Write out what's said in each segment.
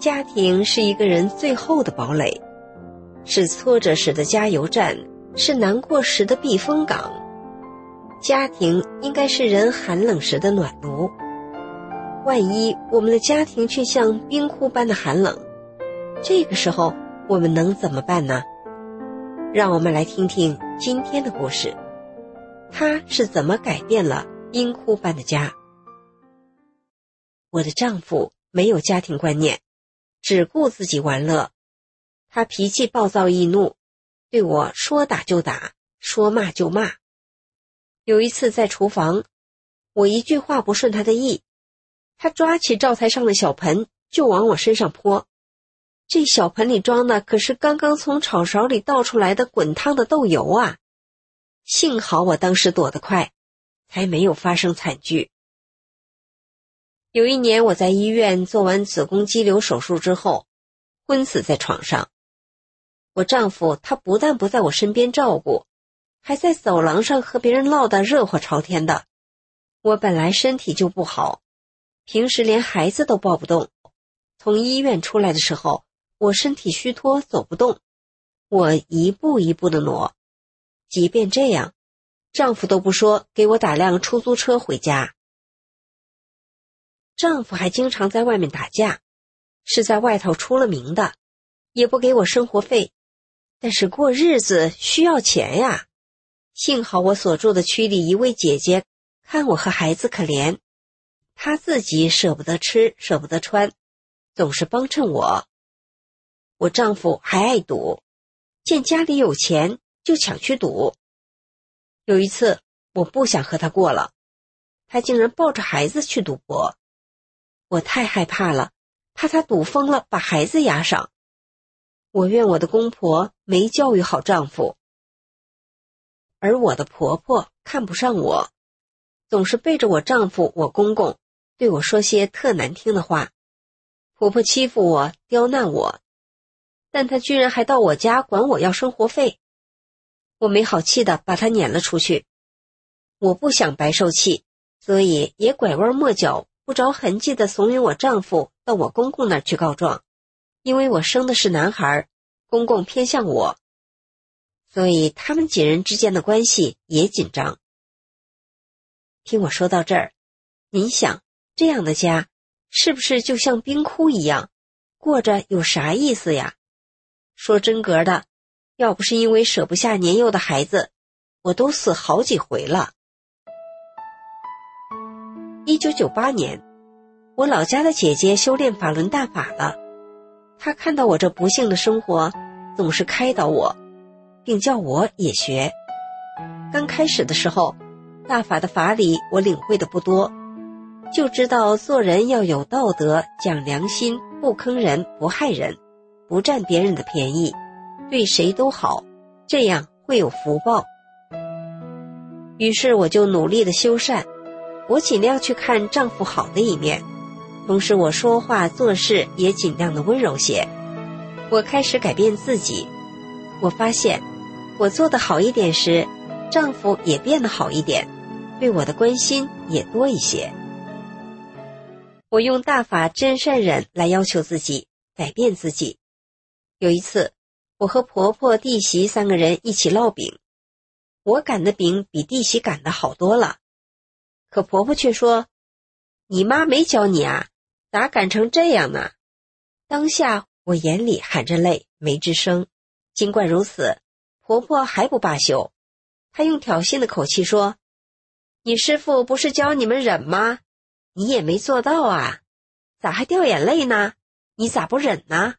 家庭是一个人最后的堡垒，是挫折时的加油站，是难过时的避风港。家庭应该是人寒冷时的暖炉。万一我们的家庭却像冰窟般的寒冷，这个时候我们能怎么办呢？让我们来听听今天的故事，他是怎么改变了冰窟般的家。我的丈夫没有家庭观念。只顾自己玩乐，他脾气暴躁易怒，对我说打就打，说骂就骂。有一次在厨房，我一句话不顺他的意，他抓起灶台上的小盆就往我身上泼。这小盆里装的可是刚刚从炒勺里倒出来的滚烫的豆油啊！幸好我当时躲得快，才没有发生惨剧。有一年，我在医院做完子宫肌瘤手术之后，昏死在床上。我丈夫他不但不在我身边照顾，还在走廊上和别人唠得热火朝天的。我本来身体就不好，平时连孩子都抱不动。从医院出来的时候，我身体虚脱，走不动。我一步一步的挪，即便这样，丈夫都不说给我打辆出租车回家。丈夫还经常在外面打架，是在外头出了名的，也不给我生活费，但是过日子需要钱呀。幸好我所住的区里一位姐姐看我和孩子可怜，她自己舍不得吃，舍不得穿，总是帮衬我。我丈夫还爱赌，见家里有钱就抢去赌。有一次我不想和他过了，他竟然抱着孩子去赌博。我太害怕了，怕他赌疯了把孩子押上。我怨我的公婆没教育好丈夫，而我的婆婆看不上我，总是背着我丈夫我公公对我说些特难听的话。婆婆欺负我，刁难我，但她居然还到我家管我要生活费。我没好气的把她撵了出去。我不想白受气，所以也拐弯抹角。不着痕迹的怂恿我丈夫到我公公那儿去告状，因为我生的是男孩，公公偏向我，所以他们几人之间的关系也紧张。听我说到这儿，您想这样的家是不是就像冰窟一样，过着有啥意思呀？说真格的，要不是因为舍不下年幼的孩子，我都死好几回了。一九九八年，我老家的姐姐修炼法轮大法了。她看到我这不幸的生活，总是开导我，并叫我也学。刚开始的时候，大法的法理我领会的不多，就知道做人要有道德、讲良心，不坑人、不害人，不占别人的便宜，对谁都好，这样会有福报。于是我就努力的修善。我尽量去看丈夫好的一面，同时我说话做事也尽量的温柔些。我开始改变自己，我发现我做的好一点时，丈夫也变得好一点，对我的关心也多一些。我用大法真善忍来要求自己，改变自己。有一次，我和婆婆、弟媳三个人一起烙饼，我擀的饼比弟媳擀的好多了。可婆婆却说：“你妈没教你啊，咋敢成这样呢？”当下我眼里含着泪，没吱声。尽管如此，婆婆还不罢休，她用挑衅的口气说：“你师傅不是教你们忍吗？你也没做到啊，咋还掉眼泪呢？你咋不忍呢？”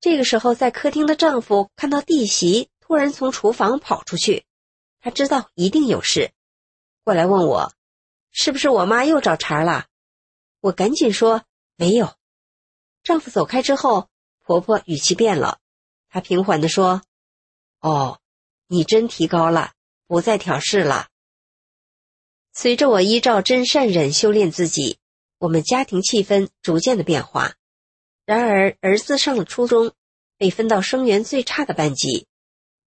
这个时候，在客厅的丈夫看到弟媳突然从厨房跑出去，他知道一定有事，过来问我。是不是我妈又找茬了？我赶紧说没有。丈夫走开之后，婆婆语气变了，她平缓地说：“哦，你真提高了，不再挑事了。”随着我依照真善忍修炼自己，我们家庭气氛逐渐的变化。然而，儿子上了初中，被分到生源最差的班级，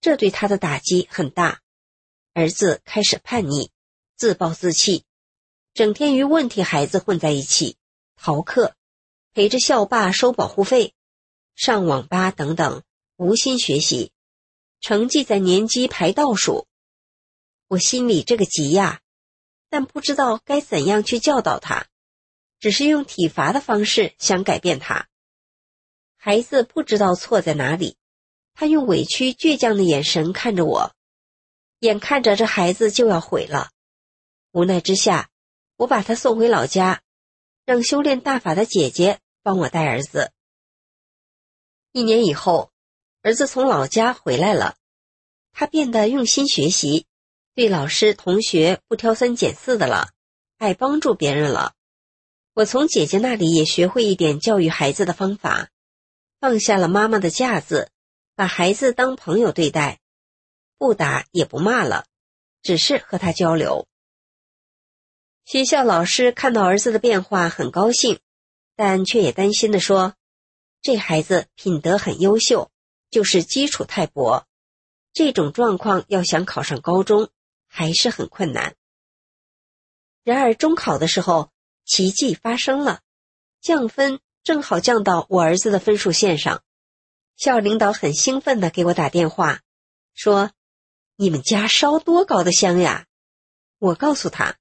这对他的打击很大。儿子开始叛逆，自暴自弃。整天与问题孩子混在一起，逃课，陪着校霸收保护费，上网吧等等，无心学习，成绩在年级排倒数。我心里这个急呀，但不知道该怎样去教导他，只是用体罚的方式想改变他。孩子不知道错在哪里，他用委屈倔强的眼神看着我，眼看着这孩子就要毁了，无奈之下。我把他送回老家，让修炼大法的姐姐帮我带儿子。一年以后，儿子从老家回来了，他变得用心学习，对老师同学不挑三拣四的了，爱帮助别人了。我从姐姐那里也学会一点教育孩子的方法，放下了妈妈的架子，把孩子当朋友对待，不打也不骂了，只是和他交流。学校老师看到儿子的变化很高兴，但却也担心的说：“这孩子品德很优秀，就是基础太薄，这种状况要想考上高中还是很困难。”然而中考的时候，奇迹发生了，降分正好降到我儿子的分数线上。校领导很兴奋的给我打电话，说：“你们家烧多高的香呀？”我告诉他。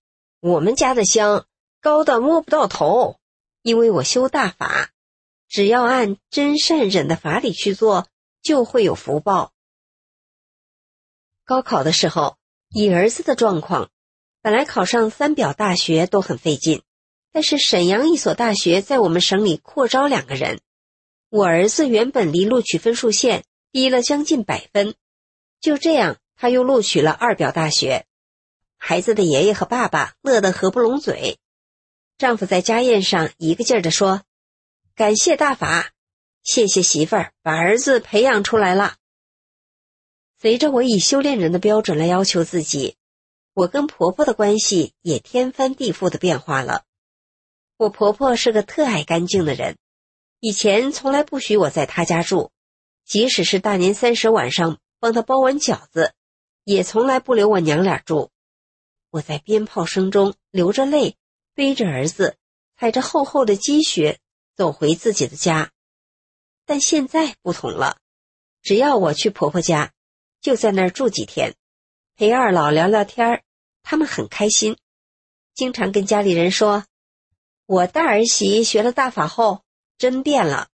我们家的香高的摸不到头，因为我修大法，只要按真善忍的法理去做，就会有福报。高考的时候，以儿子的状况，本来考上三表大学都很费劲，但是沈阳一所大学在我们省里扩招两个人，我儿子原本离录取分数线低了将近百分，就这样他又录取了二表大学。孩子的爷爷和爸爸乐得合不拢嘴，丈夫在家宴上一个劲儿地说：“感谢大法，谢谢媳妇儿把儿子培养出来了。”随着我以修炼人的标准来要求自己，我跟婆婆的关系也天翻地覆的变化了。我婆婆是个特爱干净的人，以前从来不许我在她家住，即使是大年三十晚上帮她包完饺子，也从来不留我娘俩住。我在鞭炮声中流着泪，背着儿子，踩着厚厚的积雪走回自己的家。但现在不同了，只要我去婆婆家，就在那儿住几天，陪二老聊聊天儿，他们很开心，经常跟家里人说：“我大儿媳学了大法后真变了，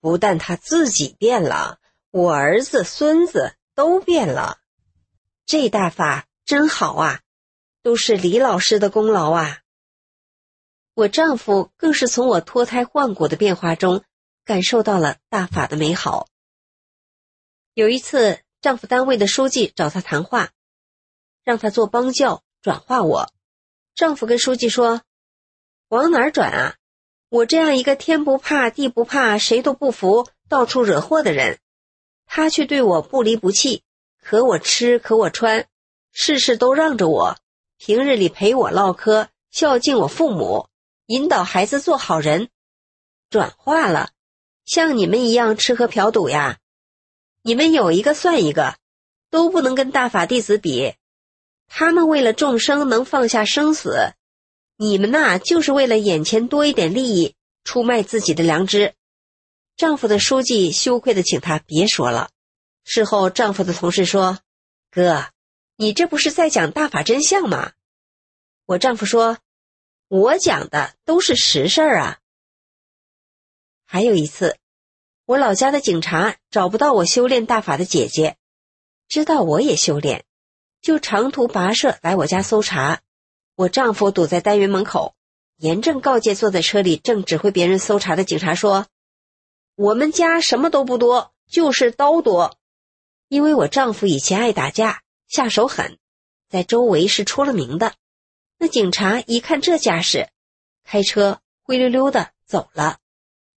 不但她自己变了，我儿子、孙子都变了。这大法真好啊！”都是李老师的功劳啊！我丈夫更是从我脱胎换骨的变化中感受到了大法的美好。有一次，丈夫单位的书记找他谈话，让他做帮教转化我。丈夫跟书记说：“往哪儿转啊？我这样一个天不怕地不怕、谁都不服、到处惹祸的人，他却对我不离不弃，可我吃可我穿，事事都让着我。”平日里陪我唠嗑，孝敬我父母，引导孩子做好人，转化了，像你们一样吃喝嫖赌呀？你们有一个算一个，都不能跟大法弟子比。他们为了众生能放下生死，你们呐就是为了眼前多一点利益，出卖自己的良知。丈夫的书记羞愧的请他别说了。事后，丈夫的同事说：“哥。”你这不是在讲大法真相吗？我丈夫说：“我讲的都是实事儿啊。”还有一次，我老家的警察找不到我修炼大法的姐姐，知道我也修炼，就长途跋涉来我家搜查。我丈夫堵在单元门口，严正告诫坐在车里正指挥别人搜查的警察说：“我们家什么都不多，就是刀多，因为我丈夫以前爱打架。”下手狠，在周围是出了名的。那警察一看这架势，开车灰溜溜的走了。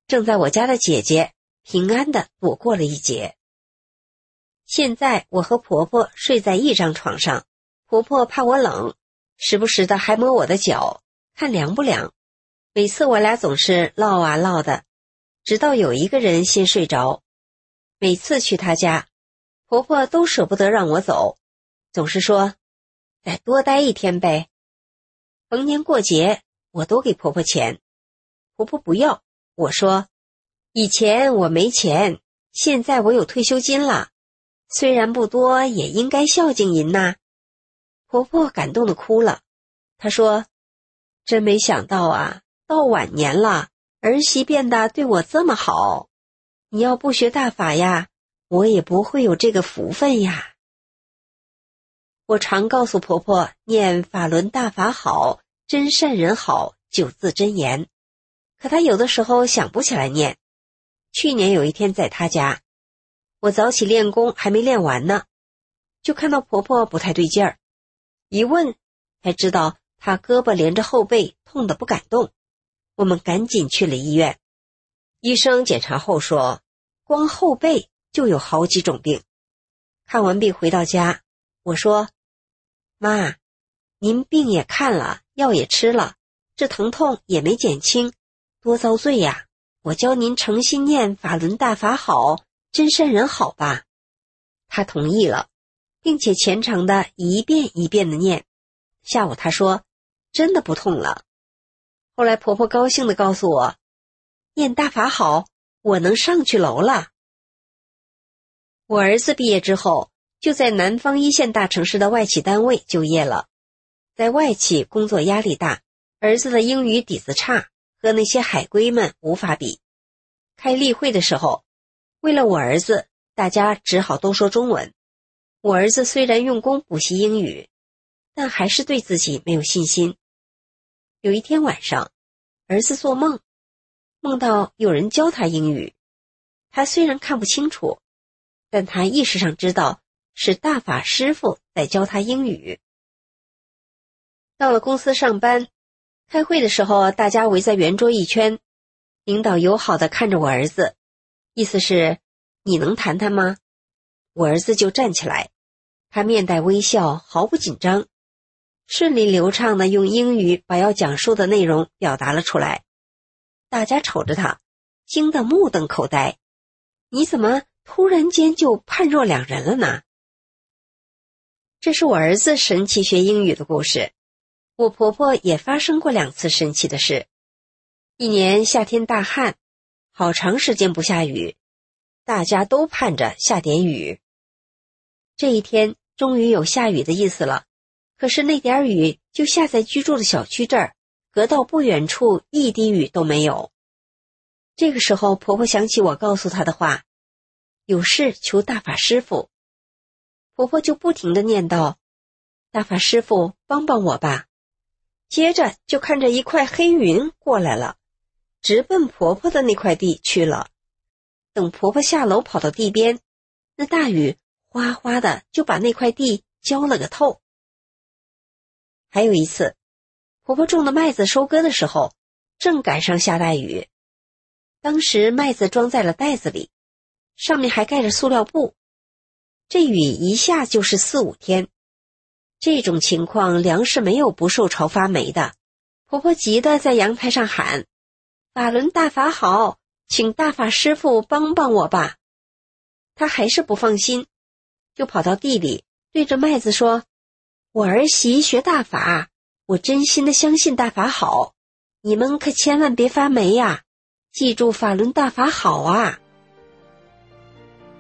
正在我家的姐姐平安的躲过了一劫。现在我和婆婆睡在一张床上，婆婆怕我冷，时不时的还摸我的脚，看凉不凉。每次我俩总是唠啊唠的，直到有一个人先睡着。每次去她家，婆婆都舍不得让我走，总是说：“再多待一天呗。”逢年过节，我都给婆婆钱，婆婆不要。我说：“以前我没钱，现在我有退休金了。”虽然不多，也应该孝敬您呐。婆婆感动的哭了，她说：“真没想到啊，到晚年了，儿媳变得对我这么好。你要不学大法呀，我也不会有这个福分呀。”我常告诉婆婆念“法轮大法好，真善人好”九字真言，可她有的时候想不起来念。去年有一天在她家。我早起练功，还没练完呢，就看到婆婆不太对劲儿，一问才知道她胳膊连着后背痛得不敢动。我们赶紧去了医院，医生检查后说，光后背就有好几种病。看完病回到家，我说：“妈，您病也看了，药也吃了，这疼痛也没减轻，多遭罪呀！我教您诚心念法轮大法好。”真善人好吧，他同意了，并且虔诚的一遍一遍的念。下午他说：“真的不痛了。”后来婆婆高兴的告诉我：“念大法好，我能上去楼了。”我儿子毕业之后就在南方一线大城市的外企单位就业了，在外企工作压力大，儿子的英语底子差，和那些海归们无法比。开例会的时候。为了我儿子，大家只好都说中文。我儿子虽然用功补习英语，但还是对自己没有信心。有一天晚上，儿子做梦，梦到有人教他英语。他虽然看不清楚，但他意识上知道是大法师傅在教他英语。到了公司上班，开会的时候，大家围在圆桌一圈，领导友好的看着我儿子。意思是，你能谈谈吗？我儿子就站起来，他面带微笑，毫不紧张，顺利流畅的用英语把要讲述的内容表达了出来。大家瞅着他，惊得目瞪口呆。你怎么突然间就判若两人了呢？这是我儿子神奇学英语的故事。我婆婆也发生过两次神奇的事。一年夏天大旱。好长时间不下雨，大家都盼着下点雨。这一天终于有下雨的意思了，可是那点雨就下在居住的小区这儿，隔到不远处一滴雨都没有。这个时候，婆婆想起我告诉她的话：“有事求大法师傅。”婆婆就不停的念叨：“大法师傅，帮帮我吧！”接着就看着一块黑云过来了。直奔婆婆的那块地去了。等婆婆下楼跑到地边，那大雨哗哗的就把那块地浇了个透。还有一次，婆婆种的麦子收割的时候，正赶上下大雨。当时麦子装在了袋子里，上面还盖着塑料布。这雨一下就是四五天，这种情况粮食没有不受潮发霉的。婆婆急得在阳台上喊。法轮大法好，请大法师傅帮帮我吧。他还是不放心，就跑到地里，对着麦子说：“我儿媳学大法，我真心的相信大法好，你们可千万别发霉呀！记住法轮大法好啊！”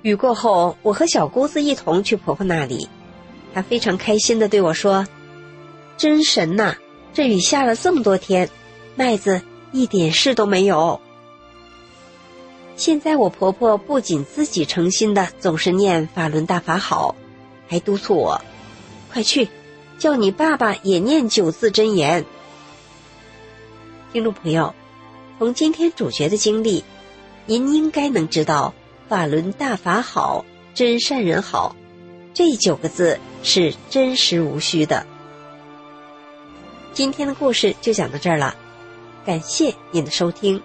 雨过后，我和小姑子一同去婆婆那里，她非常开心的对我说：“真神呐，这雨下了这么多天，麦子。”一点事都没有。现在我婆婆不仅自己诚心的总是念法轮大法好，还督促我，快去，叫你爸爸也念九字真言。听众朋友，从今天主角的经历，您应该能知道“法轮大法好，真善人好”这九个字是真实无虚的。今天的故事就讲到这儿了，感谢您的收听。